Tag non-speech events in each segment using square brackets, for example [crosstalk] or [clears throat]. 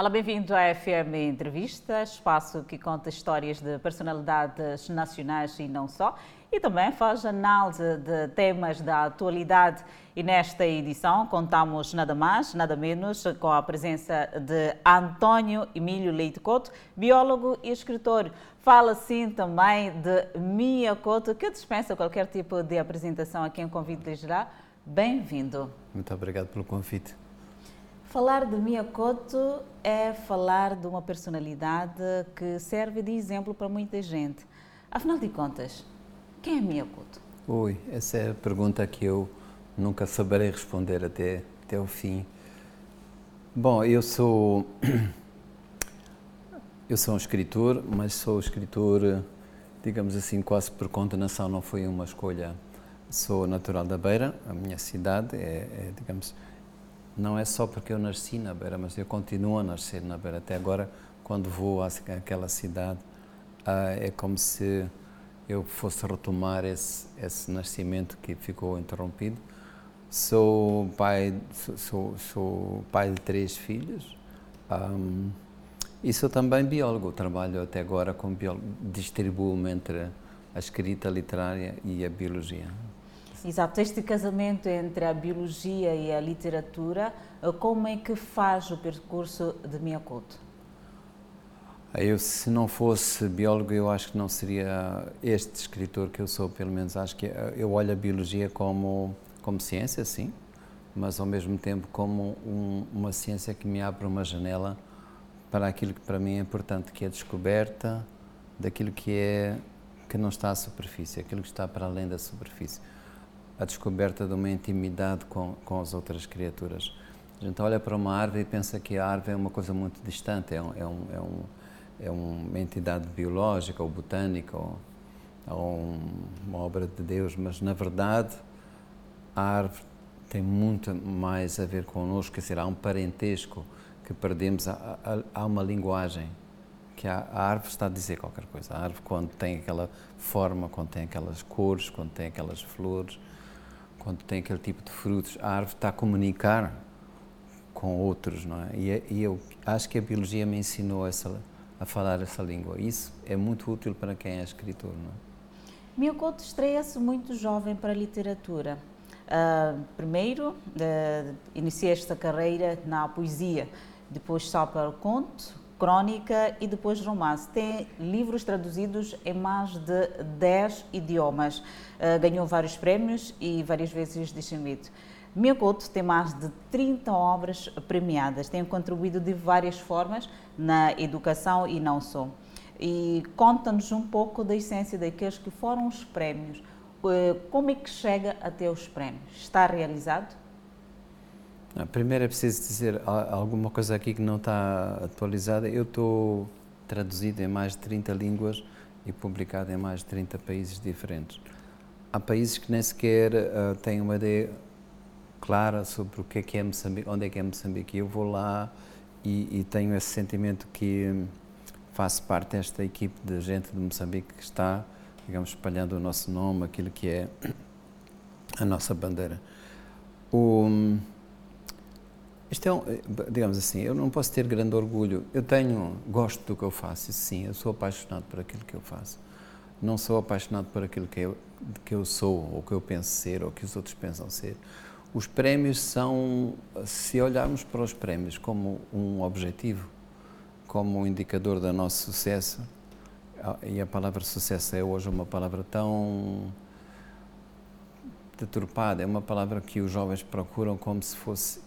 Olá, bem-vindo à FM Entrevista, espaço que conta histórias de personalidades nacionais e não só, e também faz análise de temas da atualidade. E nesta edição contamos nada mais, nada menos com a presença de António Emílio Leite Couto, biólogo e escritor. Fala sim também de Mia Couto, que dispensa qualquer tipo de apresentação a quem convido lhe já. Bem-vindo. Muito obrigado pelo convite. Falar de Mia Couto é falar de uma personalidade que serve de exemplo para muita gente. Afinal de contas, quem é Mia Couto? Ui, essa é a pergunta que eu nunca saberei responder até, até o fim. Bom, eu sou [coughs] eu sou um escritor, mas sou escritor, digamos assim, quase por condenação, não foi uma escolha. Sou natural da Beira, a minha cidade é, é digamos, não é só porque eu nasci na Beira, mas eu continuo a nascer na Beira. Até agora, quando vou àquela cidade, ah, é como se eu fosse retomar esse, esse nascimento que ficou interrompido. Sou pai, sou, sou pai de três filhos um, e sou também biólogo. Trabalho até agora com biólogo, distribuo-me entre a escrita literária e a biologia. Exato, este casamento entre a biologia e a literatura, eh, como é que faz o percurso de Miyakoto? Eu, se não fosse biólogo, eu acho que não seria este escritor que eu sou, pelo menos. Acho que eh, eu olho a biologia como, como ciência, sim, mas ao mesmo tempo como um, uma ciência que me abre uma janela para aquilo que para mim é importante, que é a descoberta daquilo que é que não está à superfície, aquilo que está para além da superfície a descoberta de uma intimidade com, com as outras criaturas. A gente olha para uma árvore e pensa que a árvore é uma coisa muito distante, é, um, é, um, é, um, é uma entidade biológica ou botânica ou, ou uma obra de Deus, mas na verdade a árvore tem muito mais a ver connosco, quer dizer, há um parentesco que perdemos, há, há uma linguagem que a, a, árvore está a dizer qualquer coisa. A árvore, quando tem aquela forma, quando tem aquelas cores, quando tem aquelas flores, quando tem aquele tipo de frutos, a árvore está a comunicar com outros, não é? E, é, e eu acho que a biologia me ensinou essa, a falar essa língua. Isso é muito útil para quem é escritor, não é? Miyakoto estreia-se muito jovem para a literatura. Uh, primeiro, uh, esta carreira na poesia, depois só para o conto, crônica e depois romance. Tem livros traduzidos em mais de 10 idiomas. Uh, ganhou vários prémios e várias vezes distinguido. Miyakoto tem mais de 30 obras premiadas, tem contribuído de várias formas na educação e não só. E conta-nos um pouco da essência daqueles que foram os prémios. Uh, como é que chega até os prémios? Está realizado? Primeiro é preciso dizer alguma coisa aqui que não está atualizada. Eu estou traduzido em mais de 30 línguas e publicado em mais de 30 países diferentes. Há países que nem sequer uh, têm uma ideia clara sobre o que é que é Moçambique, onde é que é Moçambique. Eu vou lá e, e tenho esse sentimento que faço parte desta equipe de gente de Moçambique que está, digamos, espalhando o nosso nome, aquilo que é a nossa bandeira. O, isto é, um, digamos assim, eu não posso ter grande orgulho. Eu tenho, gosto do que eu faço, sim, eu sou apaixonado por aquilo que eu faço. Não sou apaixonado por aquilo que eu, que eu sou, ou que eu penso ser, ou que os outros pensam ser. Os prémios são, se olharmos para os prémios como um objetivo, como um indicador do nosso sucesso, e a palavra sucesso é hoje uma palavra tão deturpada, é uma palavra que os jovens procuram como se fosse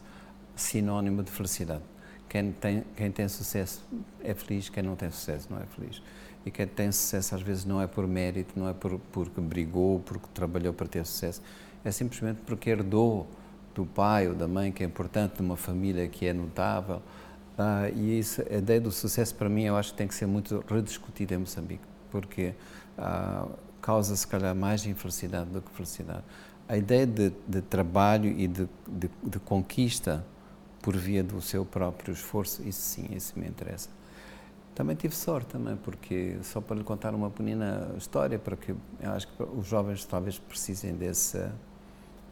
sinónimo de felicidade. Quem tem, quem tem sucesso é feliz, quem não tem sucesso não é feliz. E quem tem sucesso às vezes não é por mérito, não é por, porque brigou, porque trabalhou para ter sucesso, é simplesmente porque herdou do pai ou da mãe, que é importante, de uma família que é notável. Ah, e isso, a ideia do sucesso, para mim, eu acho que tem que ser muito rediscutida em Moçambique, porque ah, causa, se calhar, mais infelicidade do que felicidade. A ideia de, de trabalho e de, de, de conquista por via do seu próprio esforço, isso sim, isso me interessa. Também tive sorte também, porque só para lhe contar uma pequena história, porque eu acho que os jovens talvez precisem desse,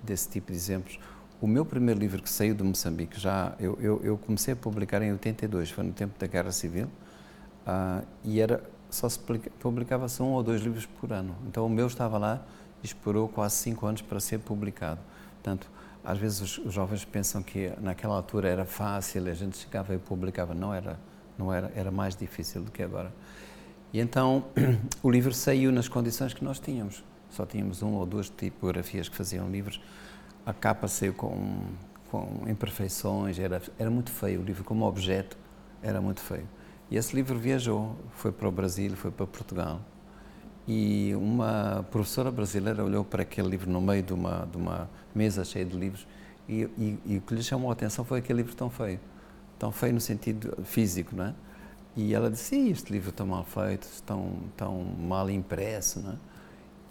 desse tipo de exemplos. o meu primeiro livro que saiu de Moçambique, já eu, eu, eu comecei a publicar em 82, foi no tempo da Guerra Civil, uh, e era só se publicava-se um ou dois livros por ano. Então o meu estava lá e esperou quase cinco anos para ser publicado. Portanto, às vezes os, os jovens pensam que naquela altura era fácil, a gente chegava e publicava. Não era, não era, era mais difícil do que agora. E então [clears throat] o livro saiu nas condições que nós tínhamos. Só tínhamos um ou duas tipografias que faziam livros. A capa saiu com, com imperfeições, era, era muito feio. O livro, como objeto, era muito feio. E esse livro viajou, foi para o Brasil, foi para Portugal. E uma professora brasileira olhou para aquele livro no meio de uma, de uma mesa cheia de livros e, e, e o que lhe chamou a atenção foi aquele livro tão feio. Tão feio no sentido físico, não é? E ela disse, este livro está mal feito, tão, tão mal impresso, não é?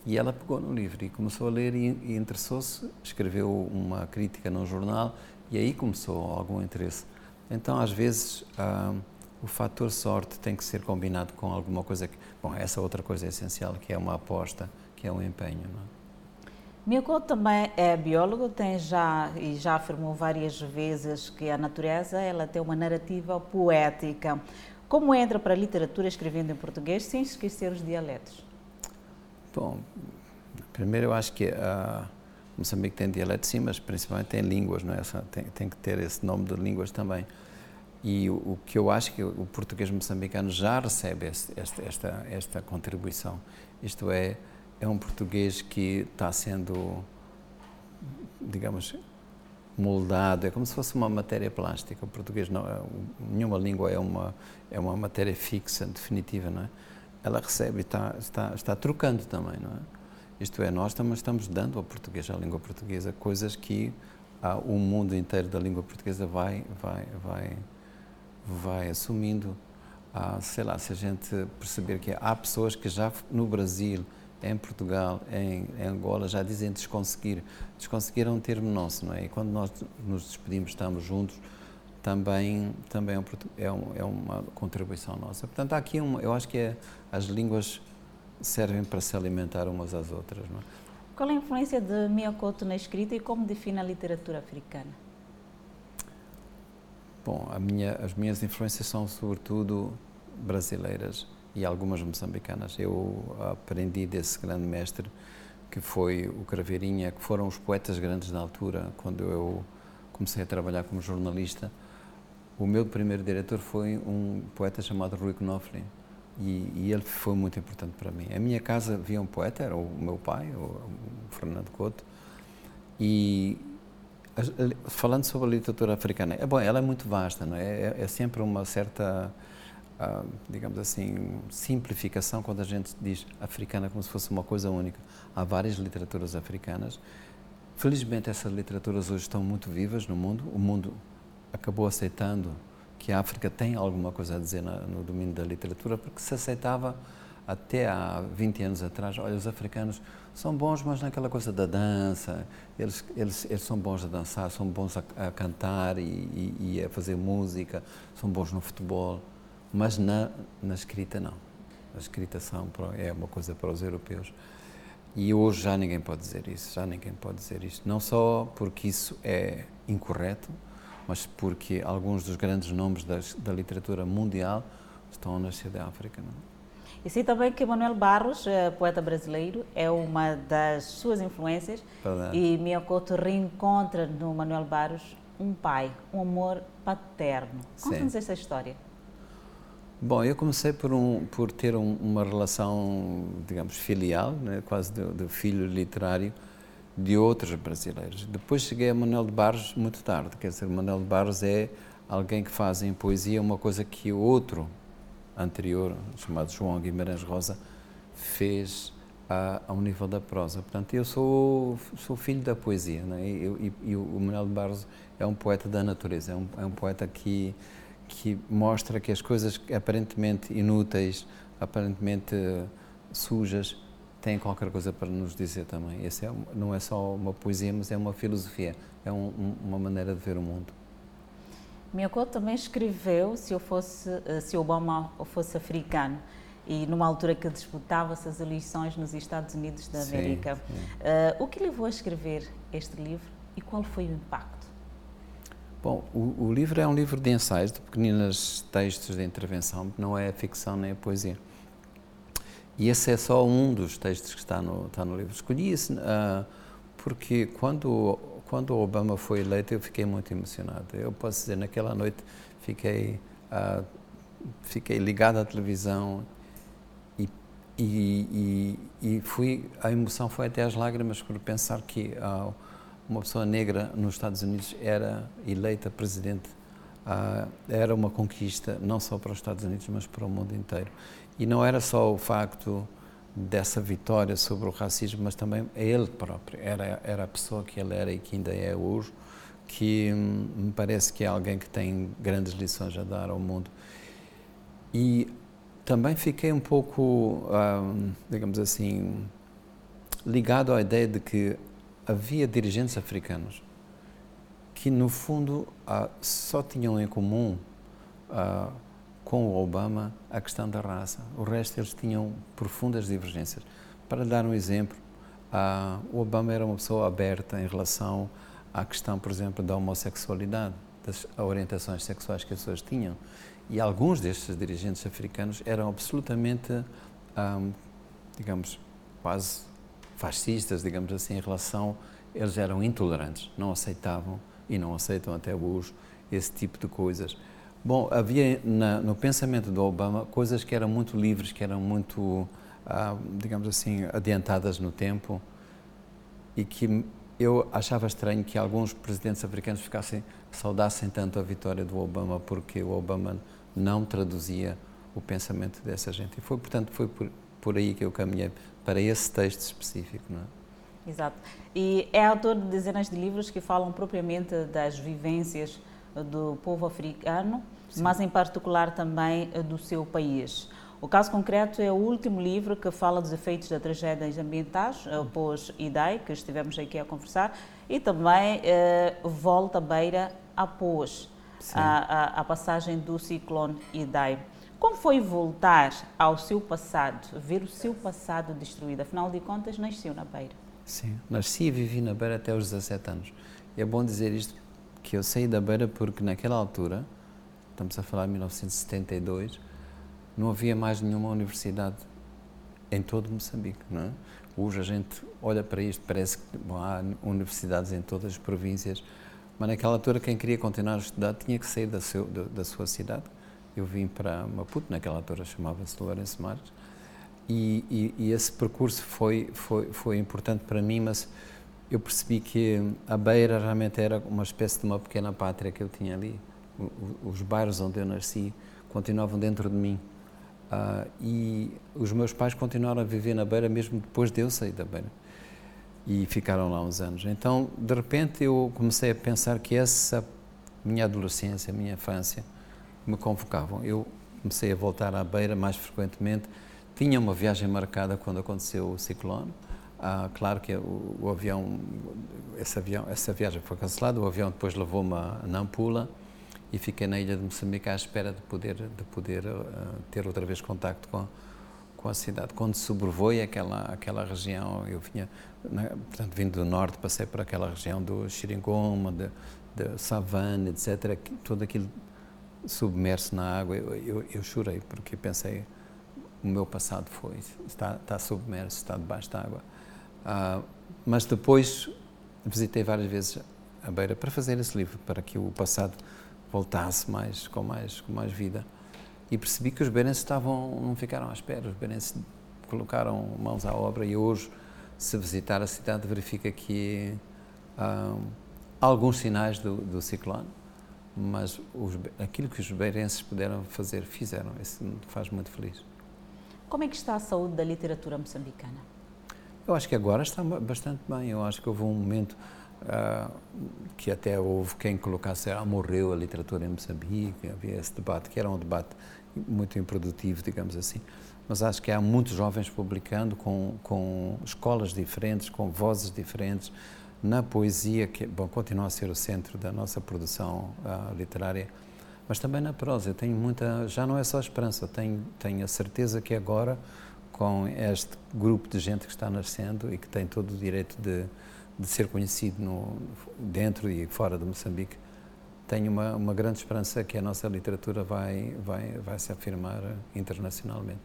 E ela pegou no livro e começou a ler e, e interessou-se, escreveu uma crítica num jornal e aí começou algum interesse. Então, às vezes, ah, o fator sorte tem que ser combinado com alguma coisa que. Bom, essa outra coisa é essencial, que é uma aposta, que é um empenho. Não é? Milko também é biólogo, tem já e já afirmou várias vezes que a natureza ela tem uma narrativa poética. Como entra para a literatura escrevendo em português sem esquecer os dialetos? Bom, primeiro eu acho que uh, Moçambique tem dialetos sim, mas principalmente tem línguas, não é? Tem, tem que ter esse nome de línguas também. E o, o, que eu acho que o português moçambicano já recebe esta, esta, esta contribuição. Isto é, é um português que está sendo, digamos, moldado, é como se fosse uma matéria plástica. O português não, é, nenhuma língua é uma é uma matéria fixa, definitiva, não é? Ela recebe está está está trocando também, não é? Isto é, nós também estamos dando ao português, à língua portuguesa, coisas que ah, o mundo inteiro da língua portuguesa vai vai vai vai assumindo, ah, sei lá, se a gente perceber que há pessoas que já no Brasil, em Portugal, em, em Angola, já dizem desconseguir. Desconseguir é um termo nosso, não é? E quando nós nos despedimos, estamos juntos, também, também é, um, é, é uma contribuição nossa. Portanto, há aqui, eu acho que é, as línguas servem para se alimentar umas às outras, não é? Qual é a influência de Miyakoto na escrita e como define a literatura africana? Bom, minha, as minhas influências são sobretudo brasileiras e algumas moçambicanas. Eu aprendi desse grande mestre que foi o Craveirinha, que foram os poetas grandes na altura, quando eu comecei a trabalhar como jornalista. O meu primeiro diretor foi um poeta chamado Rui Knopfler e, e, ele foi muito importante para mim. A minha casa havia um poeta, era o meu pai, o Fernando Couto, e falando sobre a literatura africana, é bom, ela é muito vasta, não é? É, é sempre uma certa, uh, digamos assim, simplificação quando a gente diz africana como se fosse uma coisa única. Há várias literaturas africanas. Felizmente essas literaturas hoje estão muito vivas no mundo. O mundo acabou aceitando que a África tem alguma coisa a dizer na, no domínio da literatura, porque se aceitava até há 20 anos atrás, olha, os africanos são bons, mas naquela coisa da dança, eles, eles, eles são bons a dançar, são bons a, a cantar e, e, e, a fazer música, são bons no futebol, mas na, na escrita não. A escrita são, é uma coisa para os europeus. E hoje já ninguém pode dizer isso, já ninguém pode dizer isto. Não só porque isso é incorreto, mas porque alguns dos grandes nomes das, da literatura mundial estão a nascer da África. Não? E sei também que Manuel Barros, eh, poeta brasileiro, é uma das suas influências. Verdade. E Miyakoto reencontra no Manuel Barros um pai, um amor paterno. Conta-nos essa história. Bom, eu comecei por, um, por ter um, uma relação, digamos, filial, né, quase de, de, filho literário, de outros brasileiros. Depois cheguei a Manuel de Barros muito tarde, quer dizer, Manuel de Barros é alguém que faz em poesia uma coisa que o outro anterior, chamado João Guimarães Rosa, fez a, ao nível da prosa. Portanto, eu sou, sou filho da poesia, né? e, e, e, o Manuel de Barros é um poeta da natureza, é um, é um poeta que, que mostra que as coisas aparentemente inúteis, aparentemente sujas, têm qualquer coisa para nos dizer também. Esse é, não é só uma poesia, mas é uma filosofia, é um, uma maneira de ver o mundo. Miyako também escreveu se eu fosse, eh, se Obama fosse africano e numa altura que disputava-se as eleições nos Estados Unidos da América. Sim, sim. Uh, o que levou a escrever este livro e qual foi o impacto? Bom, o, o livro é um livro de ensaios, de pequeninos textos de intervenção, não é ficção nem é poesia. E esse é só um dos textos que está no, está no livro. Escolhi esse uh, porque quando, quando o Obama foi eleito eu fiquei muito emocionado. Eu posso dizer, naquela noite fiquei, uh, fiquei ligado à televisão e, e, e, e, fui, a emoção foi até às lágrimas por pensar que uh, uma pessoa negra nos Estados Unidos era eleita presidente. era uma conquista não só para os Estados Unidos, mas para o mundo inteiro. E não era só o facto dessa vitória sobre o racismo, mas também ele próprio. Era, era a pessoa que ele era e que ainda é hoje, que hum, me parece que é alguém que tem grandes lições a dar ao mundo. E também fiquei um pouco, hum, digamos assim, ligado à ideia de que havia dirigentes africanos que, no fundo, ah, só tinham em comum ah, com o Obama a questão da raça. O resto eles tinham profundas divergências. Para dar um exemplo, uh, o Obama era uma pessoa aberta em relação à questão, por exemplo, da homossexualidade, das orientações sexuais que as pessoas tinham. E alguns destes dirigentes africanos eram absolutamente, um, ah, digamos, quase fascistas, digamos assim, em relação. Eles eram intolerantes, não aceitavam e não aceitam até hoje esse tipo de coisas. Bom, havia na, no pensamento do Obama coisas que eram muito livres, que eram muito, ah, digamos assim, adiantadas no tempo e que eu achava estranho que alguns presidentes africanos ficassem saudassem tanto a vitória do Obama porque o Obama não traduzia o pensamento dessa gente. E foi, portanto, foi por, por aí que eu caminhei para esse texto específico, não é? Exato. E é autor de dezenas de livros que falam propriamente das vivências do povo africano, Sim. mas em particular também eh, do seu país. O caso concreto é o último livro que fala dos efeitos das tragédias ambientais, após eh, IDAI, que estivemos aqui a conversar, e também eh, volta beira após a, a, a, passagem do ciclone IDAI. Como foi voltar ao seu passado, ver o seu passado destruído? Afinal de contas, nasceu na Beira. Sim, nasci e vivi na Beira até os 17 anos. E é bom dizer isto que eu saí da beira porque naquela altura, estamos a falar de 1972, não havia mais nenhuma universidade em todo Moçambique, não é? Hoje a gente olha para isto, parece que bom, há universidades em todas as províncias, mas naquela altura quem queria continuar a estudar tinha que sair da, seu, da, da sua cidade. Eu vim para Maputo, naquela altura chamava-se Lourenço Marques, e, e, e, esse percurso foi, foi, foi importante para mim, mas eu percebi que a Beira realmente era uma espécie de uma pequena pátria que eu tinha ali. Os bairros onde eu nasci continuavam dentro de mim. Uh, e os meus pais continuaram a viver na Beira mesmo depois de eu sair da Beira. E ficaram lá uns anos. Então, de repente, eu comecei a pensar que essa minha adolescência, minha infância, me convocavam. Eu comecei a voltar à Beira mais frequentemente. Tinha uma viagem marcada quando aconteceu o ciclone ah, claro que o, o, avião, esse avião, essa viagem foi cancelada, o avião depois levou-me a Nampula e fiquei na ilha de Moçambique à espera de poder, de poder uh, ter outra vez contacto com, com a cidade. Quando sobrevoei aquela, aquela região, eu vinha, né, portanto, vindo do norte, passei por aquela região do Xiringoma, de, de Savane, etc., tudo aquilo submerso na água, eu, eu, eu chorei, porque pensei, o meu passado foi, está, está submerso, está debaixo da água. Uh, mas depois visitei várias vezes a Beira para fazer esse livro, para que o passado voltasse mais com mais com mais vida. E percebi que os beirenses estavam não ficaram à espera, os beirenses colocaram mãos à obra e hoje se visitar a cidade verifica que há alguns sinais do, do ciclone, mas os, aquilo que os beirenses puderam fazer, fizeram. Isso me faz muito feliz. Como é que está a saúde da literatura moçambicana? Eu acho que agora está bastante bem. Eu acho que houve um momento uh, que até houve quem colocasse, ah, morreu a literatura em Moçambique, havia esse debate, que era um debate muito improdutivo, digamos assim. Mas acho que há muitos jovens publicando com, com escolas diferentes, com vozes diferentes, na poesia, que bom, continua a ser o centro da nossa produção uh, literária, mas também na prosa. Eu tenho muita, já não é só esperança, tenho, tenho a certeza que agora com este grupo de gente que está nascendo e que tem todo o direito de, de ser conhecido no, dentro e fora de Moçambique, tenho uma, uma grande esperança que a nossa literatura vai, vai, vai se afirmar internacionalmente.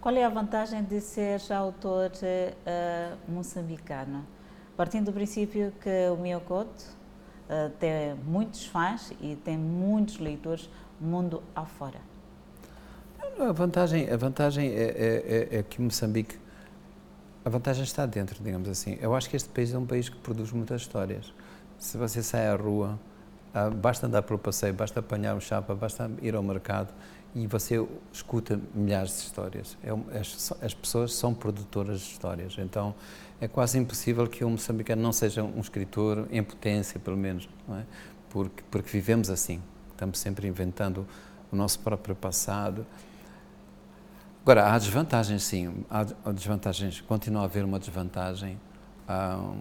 Qual é a vantagem de ser autor uh, moçambicano? Partindo do princípio que o Miyokoto uh, tem muitos fãs e tem muitos leitores mundo afora. A vantagem, a vantagem é, é, é, é que Moçambique, a vantagem está dentro, digamos assim. Eu acho que este país é um país que produz muitas histórias. Se você sai à rua, ah, basta andar pelo passeio, basta apanhar um chapa, basta ir ao mercado e você escuta milhares de histórias. É, as, as, pessoas são produtoras de histórias, então é quase impossível que um moçambicano não seja um escritor em potência, pelo menos, é? porque, porque vivemos assim, estamos sempre inventando o nosso próprio passado. Agora, há desvantagens, sim, há desvantagens, continua a haver uma desvantagem. Um,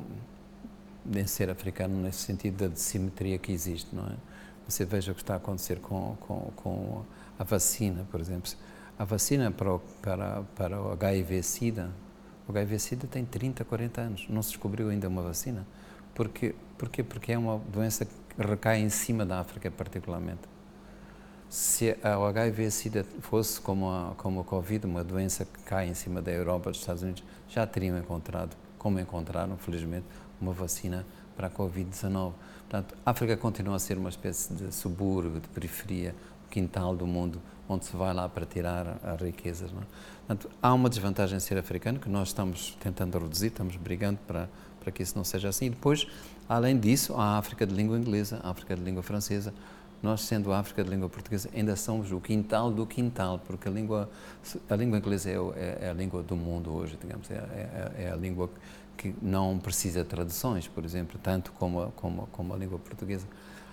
em ser africano nesse sentido da dissimetria que existe, não é? Você veja o que está a acontecer com, com, com a vacina, por exemplo. A vacina para o, para, para o HIV-Sida, o HIV-Sida tem 30, 40 anos, não se descobriu ainda uma vacina. Porque, porquê? Porque é uma doença que recai em cima da África, particularmente. Se o HIV-Sida fosse como a, como a Covid, uma doença que cai em cima da Europa, dos Estados Unidos, já teriam encontrado, como encontraram, felizmente, uma vacina para a Covid-19. Portanto, a África continua a ser uma espécie de subúrbio, de periferia, quintal do mundo, onde se vai lá para tirar as riquezas. Não é? Portanto, há uma desvantagem em ser africano que nós estamos tentando reduzir, estamos brigando para, para que isso não seja assim. E depois, além disso, há a África de língua inglesa, a África de língua francesa. Nós, sendo a África de língua portuguesa, ainda somos o quintal do quintal, porque a língua, a língua inglesa é, é, é a língua do mundo hoje, digamos, é, é, é a língua que não precisa de traduções, por exemplo, tanto como a, como, como a língua portuguesa.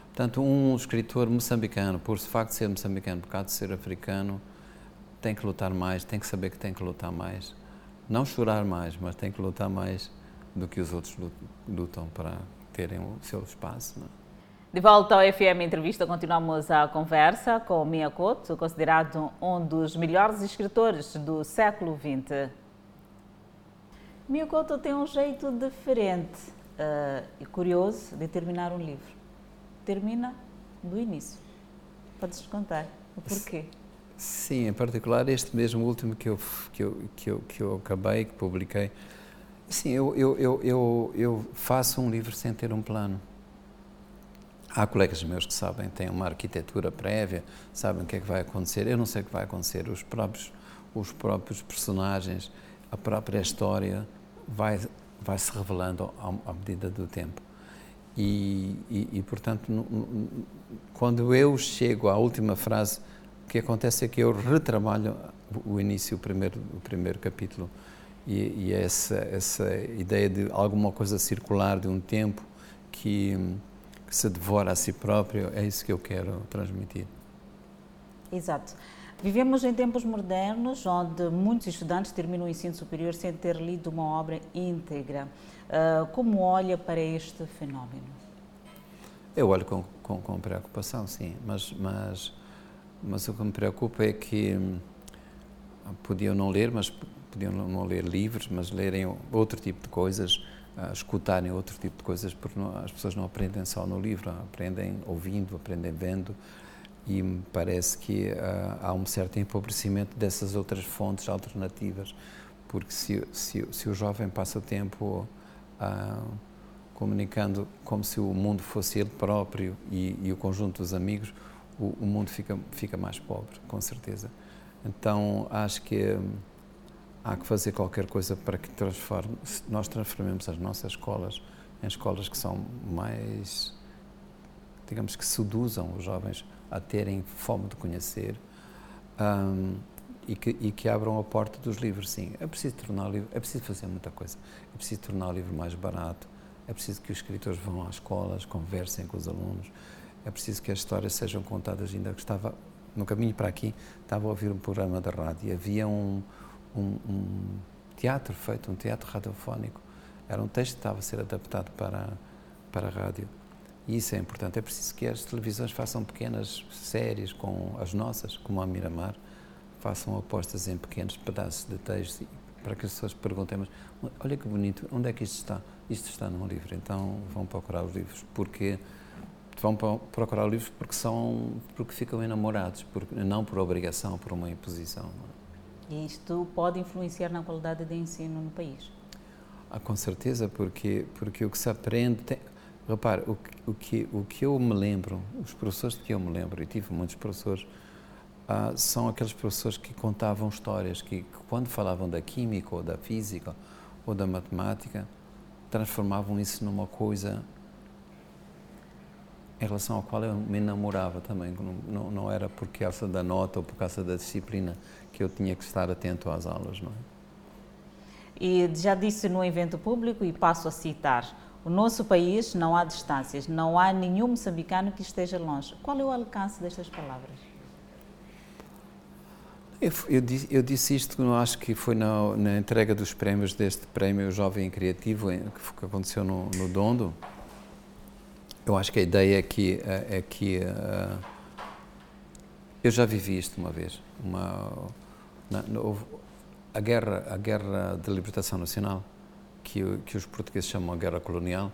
Portanto, um escritor moçambicano, por facto de ser moçambicano, por causa de ser africano, tem que lutar mais, tem que saber que tem que lutar mais. Não chorar mais, mas tem que lutar mais do que os outros lutam para terem o seu espaço. Não? É? De volta ao FM Entrevista, continuamos a conversa com Mia Couto, considerado um dos melhores escritores do século XX. Miyakoto tem um jeito diferente uh, e curioso de terminar um livro. Termina do início. Podes contar o porquê? Sim, em particular este mesmo último que eu, que eu, que eu, que eu acabei, que publiquei. Sim, eu, eu, eu, eu, eu faço um livro sem ter um plano. Há colegas meus que sabem, têm uma arquitetura prévia, sabem o que é que vai acontecer. Eu não sei o que vai acontecer. Os próprios, os próprios personagens, a própria história, vai, vai se revelando à, medida do tempo. E, e, e portanto, quando eu chego à última frase, o que acontece é que eu retrabalho o início, o primeiro, o primeiro capítulo. E, e essa, essa ideia de alguma coisa circular, de um tempo que, que se devora a si próprio, é isso que eu quero transmitir. Exato. Vivemos em tempos modernos onde muitos estudantes terminam o ensino superior sem ter lido uma obra íntegra. Uh, como olha para este fenómeno? Eu olho com, com, com, preocupação, sim, mas, mas, mas o que me preocupa é que hum, podiam não ler, mas podiam não ler livros, mas lerem outro tipo de coisas, uh, escutarem outro tipo de coisas, porque não, as pessoas não aprendem só no livro, aprendem ouvindo, aprendem vendo e me parece que uh, há um certo empobrecimento dessas outras fontes alternativas, porque se, se, se o jovem passa o tempo uh, comunicando como se o mundo fosse ele próprio e, e o conjunto dos amigos, o, o, mundo fica, fica mais pobre, com certeza. Então acho que há que fazer qualquer coisa para que transforme, nós transformemos as nossas escolas em escolas que são mais, digamos que seduzam os jovens a terem fome de conhecer um, e, que, e que abram a porta dos livros. Sim, é preciso tornar livro, é preciso fazer muita coisa. É preciso tornar o livro mais barato. É preciso que os escritores vão às escolas, conversem com os alunos. É preciso que as histórias sejam contadas. Ainda que estava no caminho para aqui, estava a ouvir um programa da rádio. Havia um, um, um teatro feito, um teatro radiofónico. Era um texto que estava a ser adaptado para para a rádio e isso é importante. É preciso que as televisões façam pequenas séries com as nossas, como a Miramar, façam apostas em pequenos pedaços de texto para que as pessoas perguntem, mas olha que bonito, onde é que isto está? Isto está num livro, então vão procurar os livros, porque vão procurar os livros porque são, porque ficam enamorados, porque, não por obrigação, por uma imposição. E isto pode influenciar na qualidade de ensino no país? Ah, com certeza, porque, porque o que se aprende. Tem, repare, o, o, que, o que eu me lembro, os professores de que eu me lembro, e tive muitos professores, ah, são aqueles professores que contavam histórias, que, que, quando falavam da química, ou da física, ou da matemática, transformavam isso numa coisa em relação à qual eu me namorava também. Não, não, não era por causa da nota ou por causa da disciplina que eu tinha que estar atento às aulas, não é? E já disse no evento público, e passo a citar: o nosso país não há distâncias, não há nenhum moçambicano que esteja longe. Qual é o alcance destas palavras? Eu, eu, disse, eu disse, isto, acho que foi na, na, entrega dos prémios deste prémio Jovem Criativo, que, que aconteceu no, no, Dondo. Eu acho que a ideia é que, é, é que uh, eu já vivi isto uma vez. Uma, na, a guerra, a guerra de libertação nacional, que, que os portugueses chamam a guerra colonial,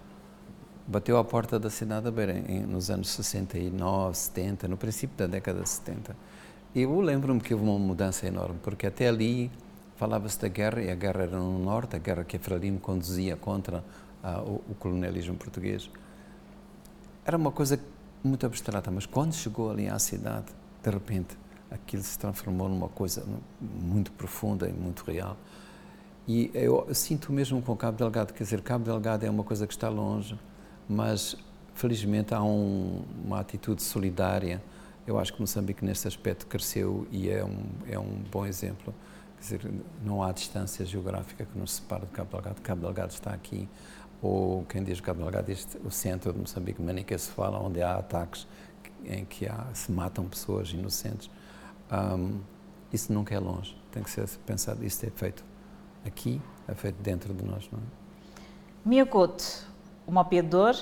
bateu à porta da cidade de Beira em, nos anos 69, 70, no princípio da década de 70. E eu lembro-me que houve uma mudança enorme, porque até ali falava-se da guerra, e a guerra era no norte, a guerra que a Frelimo conduzia contra uh, o, o colonialismo português. Era uma coisa muito abstrata, mas quando chegou ali à cidade, de repente, aquilo se transformou numa coisa muito profunda e muito real. E eu sinto mesmo com Cabo Delgado, quer dizer, Cabo Delgado é uma coisa que está longe, mas felizmente há um, uma atitude solidária. Eu acho que Moçambique nesse aspecto cresceu e é um, é um bom exemplo. Quer dizer, não há distância geográfica que nos separe de Cabo Delgado. Cabo Delgado está aqui, ou quem diz Cabo Delgado diz o centro de Moçambique, Manica se fala, onde há ataques em que há, se matam pessoas inocentes. Um, isso nunca é longe, tem que ser pensado, isso é feito aqui, é feito dentro de nós. Não é? Miyakoto, o mapeador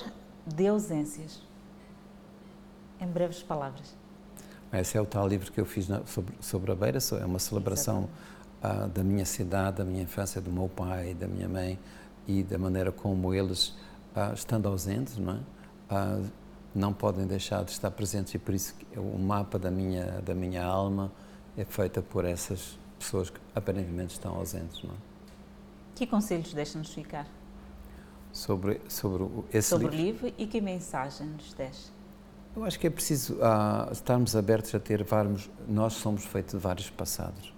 de ausências. Em breves palavras. Esse é o tal livro que eu fiz na, sobre, sobre a Beira, é uma celebração uh, da minha cidade, da minha infância, do meu pai, da minha mãe e da maneira como eles, uh, estando ausentes, não é? Uh, não podem deixar de estar presentes e por isso o mapa da minha, da minha alma é feita por essas pessoas que aparentemente estão ausentes. Não é? Que conselhos deixam-nos ficar? Sobre, sobre esse sobre livro? o livro e que mensagem nos deixa? Eu acho que é preciso uh, estarmos abertos a ter vários. Nós somos feitos de vários passados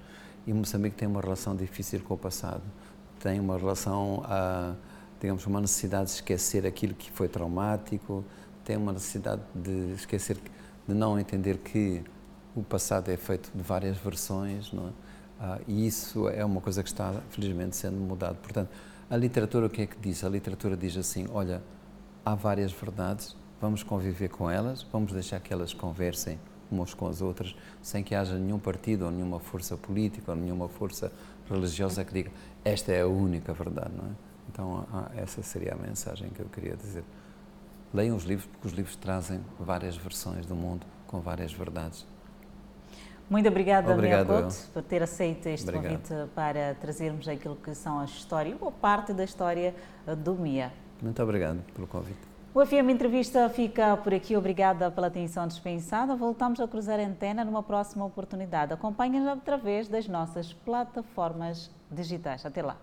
e Moçambique tem uma relação difícil com o passado. Tem uma relação, uh, digamos, uma necessidade de esquecer aquilo que foi traumático, tem uma necessidade de esquecer, de não entender que o passado é feito de várias versões, não é? Ah, e isso é uma coisa que está, felizmente, sendo mudado. Portanto, a literatura o que é que diz? A literatura diz assim: olha, há várias verdades, vamos conviver com elas, vamos deixar que elas conversem umas com as outras, sem que haja nenhum partido ou nenhuma força política ou nenhuma força religiosa que diga esta é a única verdade, não é? Então, essa seria a mensagem que eu queria dizer. Leiam os livros, porque os livros trazem várias versões do mundo com várias verdades. Muito obrigada, Obrigado, Miyakoto, por ter aceito este Obrigado. convite para trazermos aquilo que são as histórias, ou parte da história do MIA. Muito obrigado pelo convite. O FM Entrevista fica por aqui. Obrigada pela atenção dispensada. Voltamos a cruzar a antena numa próxima oportunidade. Acompanhe-nos através das nossas plataformas digitais. Até lá.